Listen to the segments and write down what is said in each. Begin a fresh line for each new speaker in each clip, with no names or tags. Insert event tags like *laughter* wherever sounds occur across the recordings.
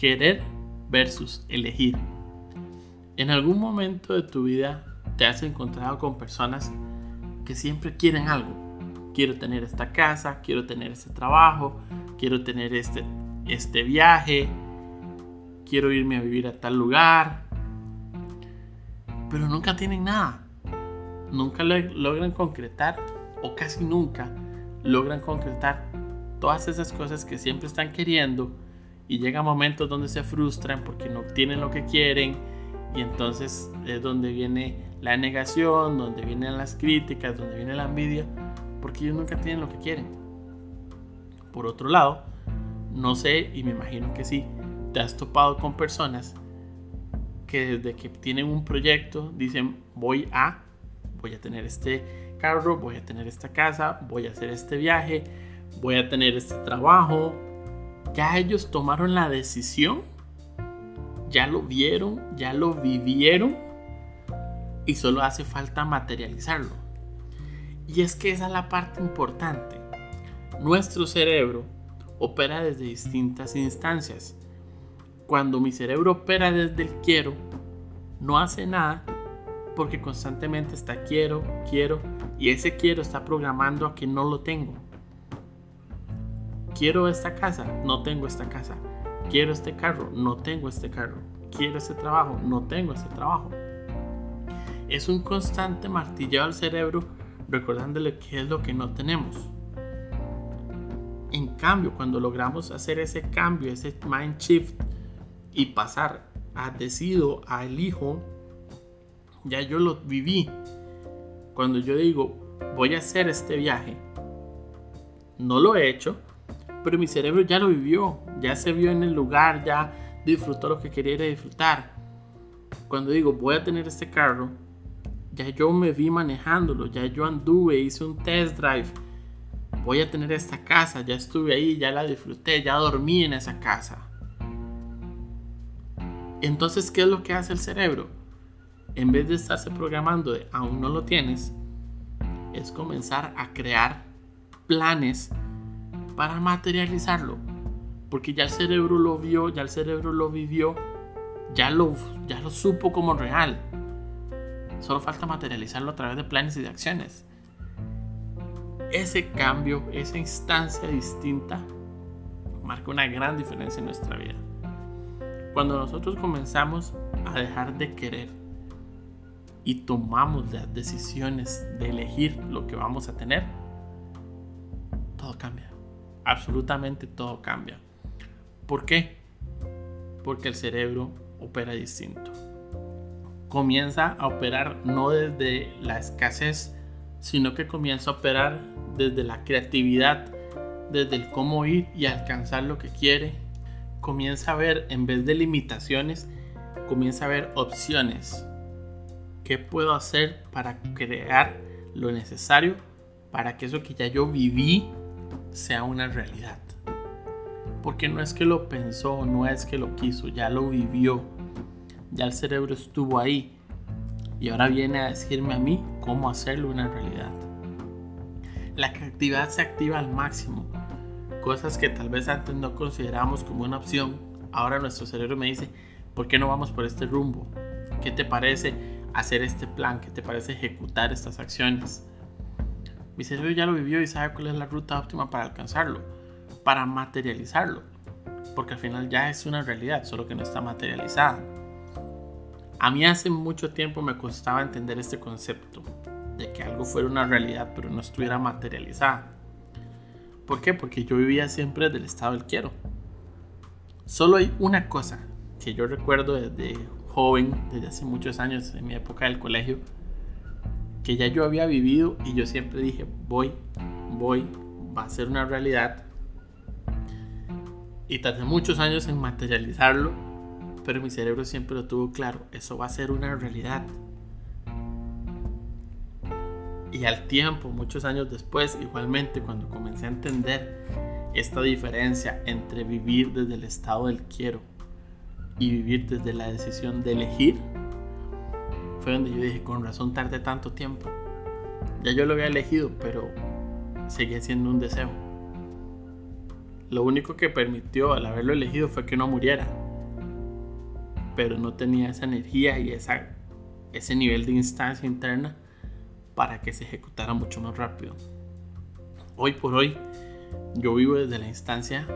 Querer versus elegir. En algún momento de tu vida te has encontrado con personas que siempre quieren algo. Quiero tener esta casa, quiero tener este trabajo, quiero tener este, este viaje, quiero irme a vivir a tal lugar. Pero nunca tienen nada. Nunca logran concretar o casi nunca logran concretar todas esas cosas que siempre están queriendo y llega momentos donde se frustran porque no obtienen lo que quieren y entonces es donde viene la negación, donde vienen las críticas, donde viene la envidia, porque ellos nunca tienen lo que quieren. Por otro lado, no sé y me imagino que sí, te has topado con personas que desde que tienen un proyecto dicen voy a, voy a tener este carro, voy a tener esta casa, voy a hacer este viaje, voy a tener este trabajo, ya ellos tomaron la decisión, ya lo vieron, ya lo vivieron y solo hace falta materializarlo. Y es que esa es la parte importante. Nuestro cerebro opera desde distintas instancias. Cuando mi cerebro opera desde el quiero, no hace nada porque constantemente está quiero, quiero y ese quiero está programando a que no lo tengo quiero esta casa, no tengo esta casa. Quiero este carro, no tengo este carro. Quiero este trabajo, no tengo este trabajo. Es un constante martilleo al cerebro recordándole qué es lo que no tenemos. En cambio, cuando logramos hacer ese cambio, ese mind shift y pasar a decido, a elijo, ya yo lo viví. Cuando yo digo, voy a hacer este viaje, no lo he hecho, pero mi cerebro ya lo vivió, ya se vio en el lugar, ya disfrutó lo que quería disfrutar. Cuando digo voy a tener este carro, ya yo me vi manejándolo, ya yo anduve, hice un test drive. Voy a tener esta casa, ya estuve ahí, ya la disfruté, ya dormí en esa casa. Entonces, ¿qué es lo que hace el cerebro? En vez de estarse programando de aún no lo tienes, es comenzar a crear planes para materializarlo. Porque ya el cerebro lo vio, ya el cerebro lo vivió, ya lo, ya lo supo como real. Solo falta materializarlo a través de planes y de acciones. Ese cambio, esa instancia distinta, marca una gran diferencia en nuestra vida. Cuando nosotros comenzamos a dejar de querer y tomamos las decisiones de elegir lo que vamos a tener, todo cambia absolutamente todo cambia. ¿Por qué? Porque el cerebro opera distinto. Comienza a operar no desde la escasez, sino que comienza a operar desde la creatividad, desde el cómo ir y alcanzar lo que quiere. Comienza a ver, en vez de limitaciones, comienza a ver opciones. ¿Qué puedo hacer para crear lo necesario para que eso que ya yo viví sea una realidad. Porque no es que lo pensó, no es que lo quiso, ya lo vivió. Ya el cerebro estuvo ahí. Y ahora viene a decirme a mí cómo hacerlo una realidad. La creatividad se activa al máximo. Cosas que tal vez antes no consideramos como una opción. Ahora nuestro cerebro me dice, ¿por qué no vamos por este rumbo? ¿Qué te parece hacer este plan? ¿Qué te parece ejecutar estas acciones? Mi cerebro ya lo vivió y sabe cuál es la ruta óptima para alcanzarlo, para materializarlo, porque al final ya es una realidad, solo que no está materializada. A mí hace mucho tiempo me costaba entender este concepto de que algo fuera una realidad pero no estuviera materializada. ¿Por qué? Porque yo vivía siempre del estado del quiero. Solo hay una cosa que yo recuerdo desde joven, desde hace muchos años, en mi época del colegio, que ya yo había vivido y yo siempre dije, voy, voy, va a ser una realidad. Y tardé muchos años en materializarlo, pero mi cerebro siempre lo tuvo claro, eso va a ser una realidad. Y al tiempo, muchos años después, igualmente cuando comencé a entender esta diferencia entre vivir desde el estado del quiero y vivir desde la decisión de elegir, fue donde yo dije, con razón tardé tanto tiempo. Ya yo lo había elegido, pero seguía siendo un deseo. Lo único que permitió al haberlo elegido fue que no muriera. Pero no tenía esa energía y ese nivel de instancia interna para que se ejecutara mucho más rápido. Hoy por hoy, yo vivo desde la instancia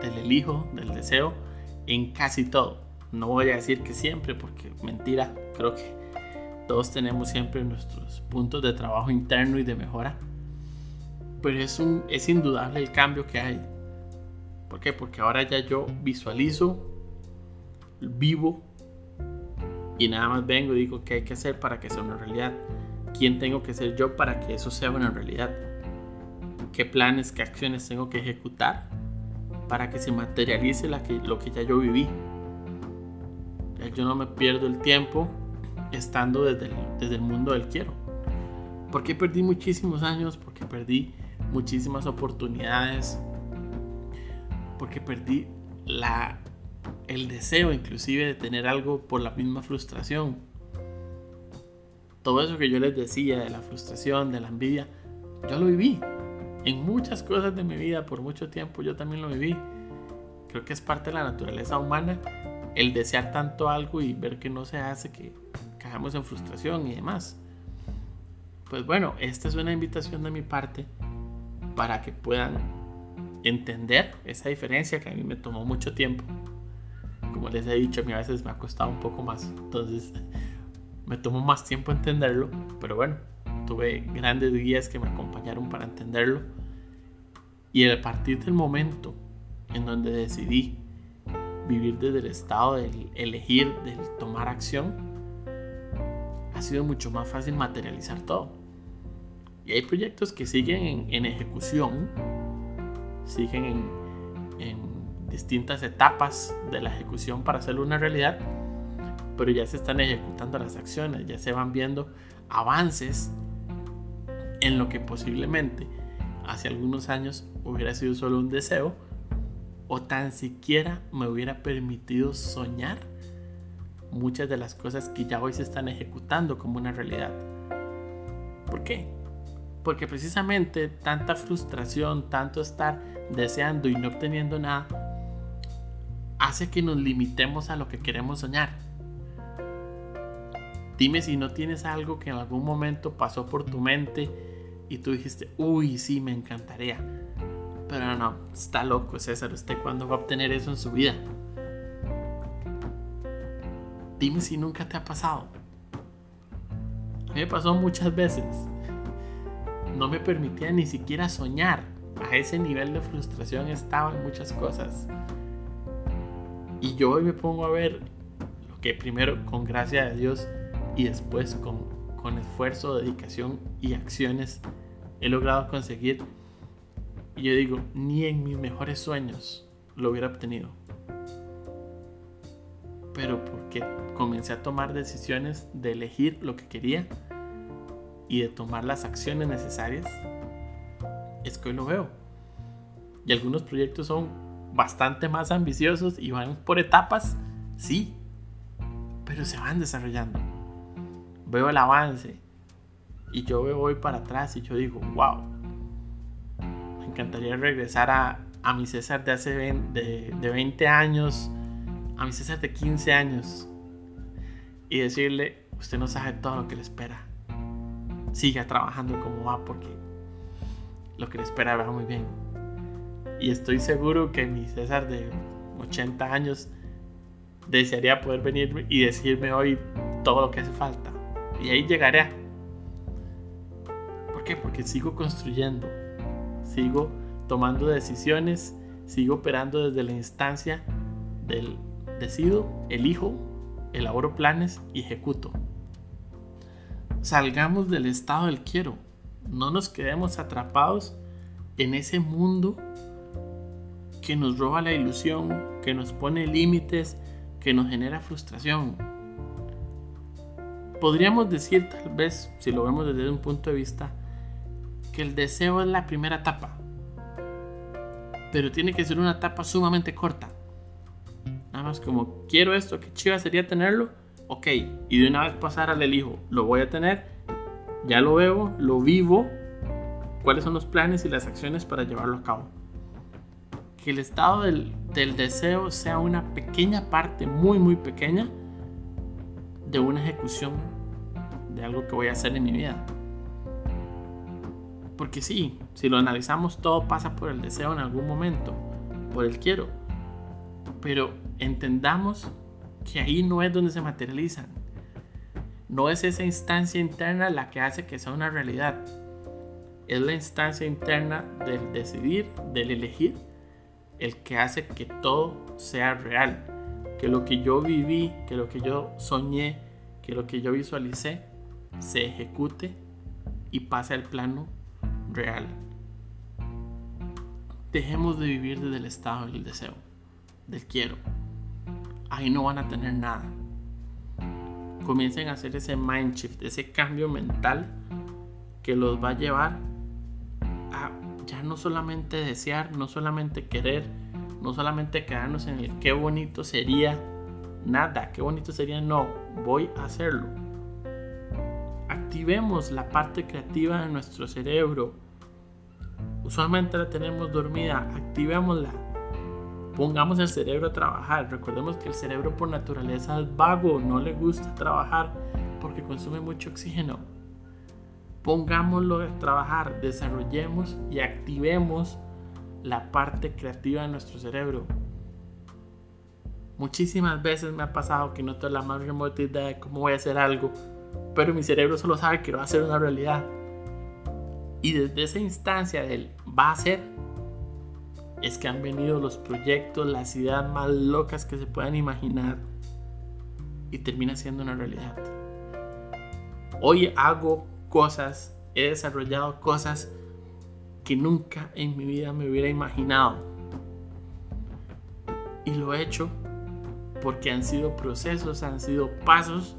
del elijo, del deseo, en casi todo. No voy a decir que siempre, porque mentira, creo que todos tenemos siempre nuestros puntos de trabajo interno y de mejora. Pero es, un, es indudable el cambio que hay. ¿Por qué? Porque ahora ya yo visualizo, vivo y nada más vengo y digo qué hay que hacer para que sea una realidad quién tengo que ser yo para que eso sea una realidad. ¿Qué planes, qué acciones tengo que ejecutar para que se materialice lo que ya yo viví? Yo no me pierdo el tiempo estando desde el, desde el mundo del quiero. Porque perdí muchísimos años, porque perdí muchísimas oportunidades, porque perdí la, el deseo inclusive de tener algo por la misma frustración todo eso que yo les decía de la frustración, de la envidia, yo lo viví. En muchas cosas de mi vida, por mucho tiempo, yo también lo viví. Creo que es parte de la naturaleza humana el desear tanto algo y ver que no se hace, que caemos en frustración y demás. Pues bueno, esta es una invitación de mi parte para que puedan entender esa diferencia que a mí me tomó mucho tiempo. Como les he dicho, a mí a veces me ha costado un poco más. Entonces, *laughs* me tomó más tiempo entenderlo, pero bueno, tuve grandes guías que me acompañaron para entenderlo. Y a partir del momento en donde decidí vivir desde el estado del elegir, del tomar acción, ha sido mucho más fácil materializar todo. Y hay proyectos que siguen en, ejecución, siguen en, en distintas etapas de la ejecución para hacerlo una realidad pero ya se están ejecutando las acciones, ya se van viendo avances en lo que posiblemente hace algunos años hubiera sido solo un deseo o tan siquiera me hubiera permitido soñar muchas de las cosas que ya hoy se están ejecutando como una realidad. ¿Por qué? Porque precisamente tanta frustración, tanto estar deseando y no obteniendo nada, hace que nos limitemos a lo que queremos soñar. Dime si no tienes algo que en algún momento pasó por tu mente y tú dijiste, uy, sí, me encantaría. Pero no, está loco César, ¿usted cuándo va a obtener eso en su vida? Dime si nunca te ha pasado. A mí me pasó muchas veces. No me permitía ni siquiera soñar. A ese nivel de frustración estaba en muchas cosas. Y yo hoy me pongo a ver lo que primero, con gracia de Dios, y después con, con esfuerzo, dedicación y acciones he logrado conseguir. Y yo digo, ni en mis mejores sueños lo hubiera obtenido. Pero porque comencé a tomar decisiones de elegir lo que quería y de tomar las acciones necesarias, es que hoy lo veo. Y algunos proyectos son bastante más ambiciosos y van por etapas, sí, pero se van desarrollando veo el avance y yo voy para atrás y yo digo, wow, encantaría regresar a, a mi César de hace de, de 20 años, a mi César de 15 años y decirle, usted no sabe todo lo que le espera. Siga trabajando como va porque lo que le espera va muy bien. Y estoy seguro que mi César de 80 años desearía poder venir y decirme hoy todo lo que hace falta. Y ahí llegaré. ¿Por qué? Porque sigo construyendo, sigo tomando decisiones, sigo operando desde la instancia del decido, elijo, elaboro planes y ejecuto. Salgamos del estado del quiero. No nos quedemos atrapados en ese mundo que nos roba la ilusión, que nos pone límites, que nos genera frustración. Podríamos decir tal vez, si lo vemos desde un punto de vista, que el deseo es la primera etapa, pero tiene que ser una etapa sumamente corta. Nada más como, quiero esto, qué chiva sería tenerlo, ok, y de una vez pasar al elijo, lo voy a tener, ya lo veo, lo vivo, cuáles son los planes y las acciones para llevarlo a cabo. Que el estado del, del deseo sea una pequeña parte, muy, muy pequeña, de una ejecución de algo que voy a hacer en mi vida. Porque sí, si lo analizamos, todo pasa por el deseo en algún momento, por el quiero. Pero entendamos que ahí no es donde se materializan. No es esa instancia interna la que hace que sea una realidad. Es la instancia interna del decidir, del elegir, el que hace que todo sea real. Que lo que yo viví, que lo que yo soñé, que lo que yo visualicé, se ejecute y pase al plano real. Dejemos de vivir desde el estado del deseo, del quiero. Ahí no van a tener nada. Comiencen a hacer ese mind shift, ese cambio mental que los va a llevar a ya no solamente desear, no solamente querer, no solamente quedarnos en el qué bonito sería, nada, qué bonito sería, no, voy a hacerlo. Activemos la parte creativa de nuestro cerebro, Usualmente la tenemos dormida, activémosla. Pongamos el cerebro a trabajar. Recordemos que el cerebro por naturaleza es vago, no le gusta trabajar porque consume mucho oxígeno. Pongámoslo a trabajar, desarrollemos y activemos la parte creativa de nuestro cerebro. Muchísimas veces me ha pasado que no tengo la más remota idea de cómo voy a hacer algo, pero mi cerebro solo sabe que lo va a hacer una realidad. Y desde esa instancia del va a ser, es que han venido los proyectos, las ideas más locas que se puedan imaginar y termina siendo una realidad. Hoy hago cosas, he desarrollado cosas que nunca en mi vida me hubiera imaginado. Y lo he hecho porque han sido procesos, han sido pasos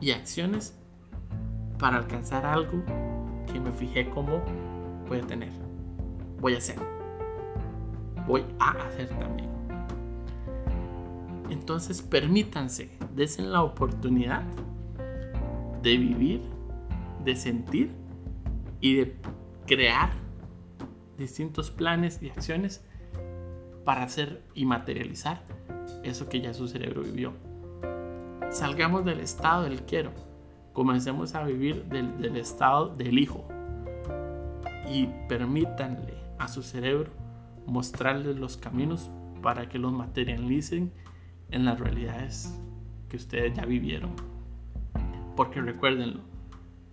y acciones para alcanzar algo que me fijé cómo voy a tener, voy a hacer, voy a hacer también. Entonces permítanse, desen la oportunidad de vivir, de sentir y de crear distintos planes y acciones para hacer y materializar eso que ya su cerebro vivió. Salgamos del estado del quiero comencemos a vivir del, estado del hijo y permítanle a su cerebro mostrarles los caminos para que los materialicen en las realidades que ustedes ya vivieron. Porque recuérdenlo,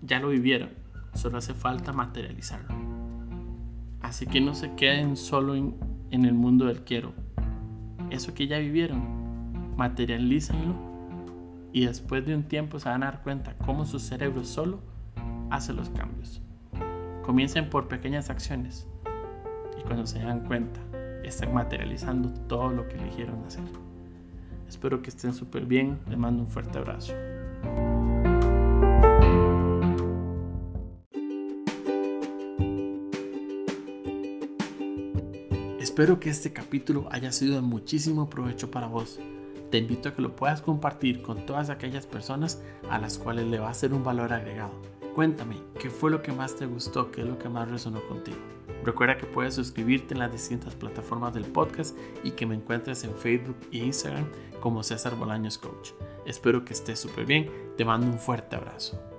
ya lo vivieron, solo hace falta materializarlo. Así que no se queden solo en, el mundo del quiero. Eso que ya vivieron, materialícenlo y después de un tiempo se van a dar cuenta cómo su cerebro solo hace los cambios. Comiencen por pequeñas acciones y cuando se dan cuenta están materializando todo lo que eligieron hacer. Espero que estén súper bien, les mando un fuerte abrazo. Espero que este capítulo haya sido de muchísimo provecho para vos te invito a que lo puedas compartir con todas aquellas personas a las cuales le va a ser un valor agregado. Cuéntame, ¿qué fue lo que más te gustó? ¿Qué es lo que más resonó contigo? Recuerda que puedes suscribirte en las distintas plataformas del podcast y que me encuentres en Facebook e Instagram como César Bolaños Coach. Espero que estés súper bien. Te mando un fuerte abrazo.